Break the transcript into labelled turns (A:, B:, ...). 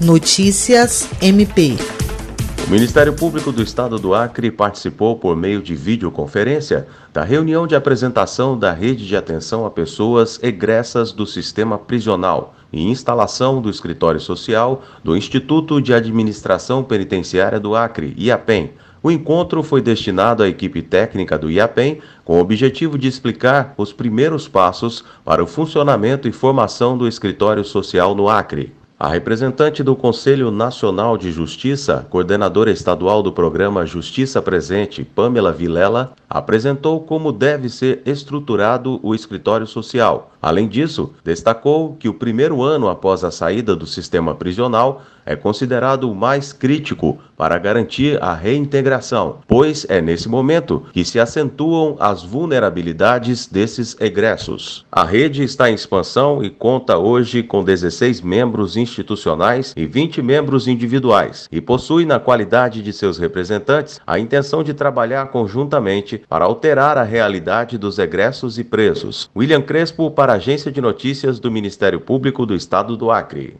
A: Notícias MP.
B: O Ministério Público do Estado do Acre participou por meio de videoconferência da reunião de apresentação da rede de atenção a pessoas egressas do sistema prisional e instalação do escritório social do Instituto de Administração Penitenciária do Acre, IAPEM. O encontro foi destinado à equipe técnica do IAPEM com o objetivo de explicar os primeiros passos para o funcionamento e formação do escritório social no Acre. A representante do Conselho Nacional de Justiça, coordenadora estadual do programa Justiça Presente, Pamela Vilela, apresentou como deve ser estruturado o escritório social. Além disso, destacou que o primeiro ano após a saída do sistema prisional é considerado o mais crítico para garantir a reintegração, pois é nesse momento que se acentuam as vulnerabilidades desses egressos. A rede está em expansão e conta hoje com 16 membros institucionais e 20 membros individuais e possui na qualidade de seus representantes a intenção de trabalhar conjuntamente para alterar a realidade dos egressos e presos. William Crespo para a Agência de Notícias do Ministério Público do Estado do Acre.